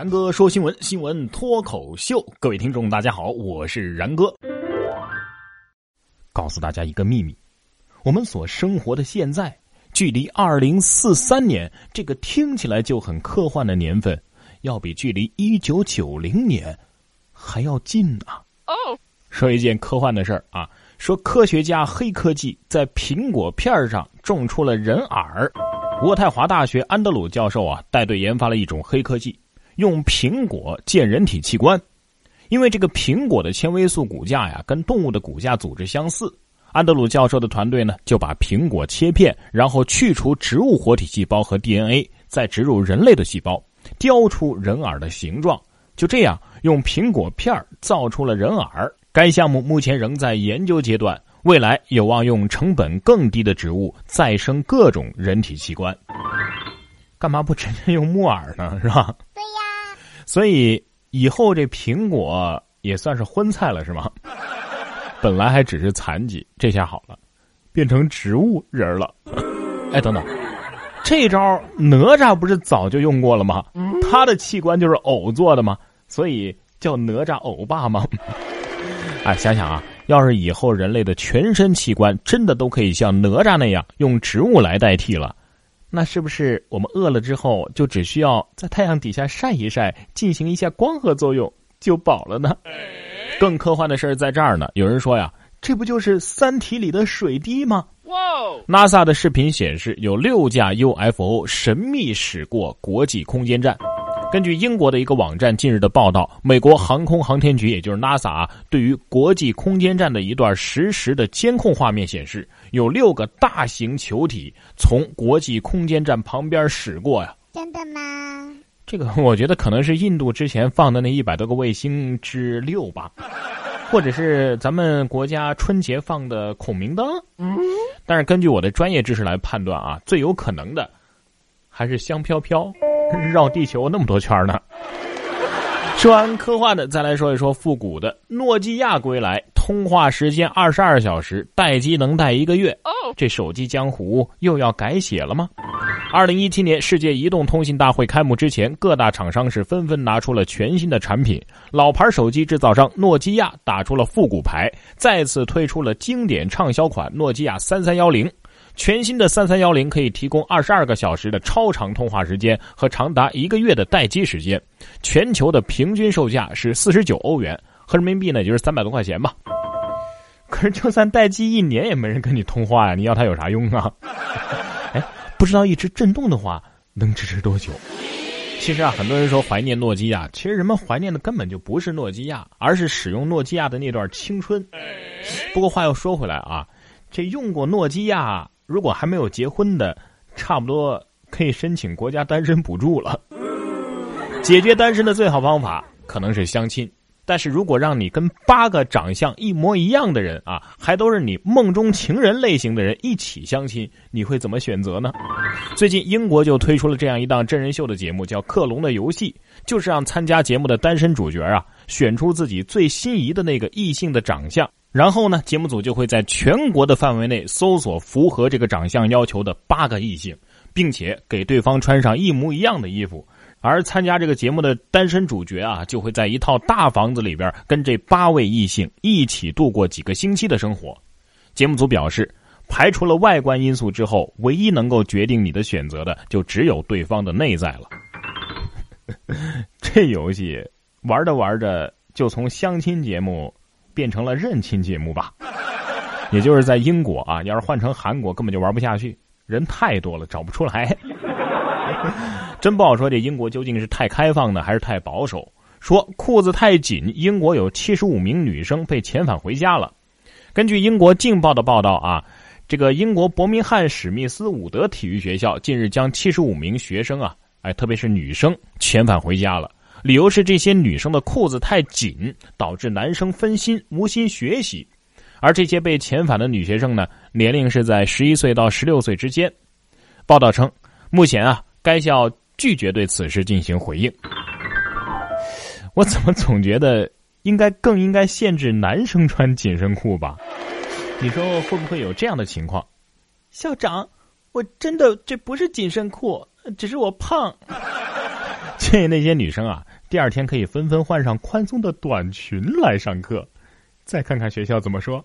然哥说新闻，新闻脱口秀。各位听众，大家好，我是然哥。告诉大家一个秘密：我们所生活的现在，距离二零四三年这个听起来就很科幻的年份，要比距离一九九零年还要近啊！哦，说一件科幻的事儿啊，说科学家黑科技在苹果片上种出了人耳。渥太华大学安德鲁教授啊，带队研发了一种黑科技。用苹果建人体器官，因为这个苹果的纤维素骨架呀，跟动物的骨架组织相似。安德鲁教授的团队呢，就把苹果切片，然后去除植物活体细胞和 DNA，再植入人类的细胞，雕出人耳的形状。就这样，用苹果片造出了人耳。该项目目前仍在研究阶段，未来有望用成本更低的植物再生各种人体器官。干嘛不直接用木耳呢？是吧？所以以后这苹果也算是荤菜了，是吗？本来还只是残疾，这下好了，变成植物人了。哎，等等，这招哪吒不是早就用过了吗？他的器官就是藕做的吗？所以叫哪吒欧巴吗？哎，想想啊，要是以后人类的全身器官真的都可以像哪吒那样用植物来代替了。那是不是我们饿了之后，就只需要在太阳底下晒一晒，进行一下光合作用，就饱了呢？更科幻的事儿在这儿呢。有人说呀，这不就是《三体》里的水滴吗？哇！NASA 的视频显示，有六架 UFO 神秘驶过国际空间站。根据英国的一个网站近日的报道，美国航空航天局，也就是 NASA，对于国际空间站的一段实时的监控画面显示，有六个大型球体从国际空间站旁边驶过呀。真的吗？这个我觉得可能是印度之前放的那一百多个卫星之六吧，或者是咱们国家春节放的孔明灯。嗯。但是根据我的专业知识来判断啊，最有可能的还是香飘飘。绕地球那么多圈呢。说完科幻的，再来说一说复古的。诺基亚归来，通话时间二十二小时，待机能待一个月。这手机江湖又要改写了吗？二零一七年世界移动通信大会开幕之前，各大厂商是纷纷拿出了全新的产品。老牌手机制造商诺基亚打出了复古牌，再次推出了经典畅销款诺基亚三三幺零。全新的三三幺零可以提供二十二个小时的超长通话时间和长达一个月的待机时间，全球的平均售价是四十九欧元，合人民币呢就是三百多块钱吧。可是就算待机一年也没人跟你通话呀，你要它有啥用啊？哎，不知道一直震动的话能支持多久？其实啊，很多人说怀念诺基亚，其实人们怀念的根本就不是诺基亚，而是使用诺基亚的那段青春。不过话又说回来啊，这用过诺基亚。如果还没有结婚的，差不多可以申请国家单身补助了。解决单身的最好方法可能是相亲，但是如果让你跟八个长相一模一样的人啊，还都是你梦中情人类型的人一起相亲，你会怎么选择呢？最近英国就推出了这样一档真人秀的节目，叫《克隆的游戏》，就是让参加节目的单身主角啊，选出自己最心仪的那个异性的长相。然后呢，节目组就会在全国的范围内搜索符合这个长相要求的八个异性，并且给对方穿上一模一样的衣服。而参加这个节目的单身主角啊，就会在一套大房子里边跟这八位异性一起度过几个星期的生活。节目组表示，排除了外观因素之后，唯一能够决定你的选择的，就只有对方的内在了。这游戏玩着玩着，就从相亲节目。变成了认亲节目吧，也就是在英国啊，要是换成韩国，根本就玩不下去，人太多了，找不出来。真不好说，这英国究竟是太开放呢，还是太保守？说裤子太紧，英国有七十五名女生被遣返回家了。根据英国《镜报》的报道啊，这个英国伯明翰史密斯伍德体育学校近日将七十五名学生啊，哎，特别是女生遣返回家了。理由是这些女生的裤子太紧，导致男生分心无心学习，而这些被遣返的女学生呢，年龄是在十一岁到十六岁之间。报道称，目前啊，该校拒绝对此事进行回应。我怎么总觉得应该更应该限制男生穿紧身裤吧？你说会不会有这样的情况？校长，我真的这不是紧身裤，只是我胖。建议那些女生啊，第二天可以纷纷换上宽松的短裙来上课。再看看学校怎么说。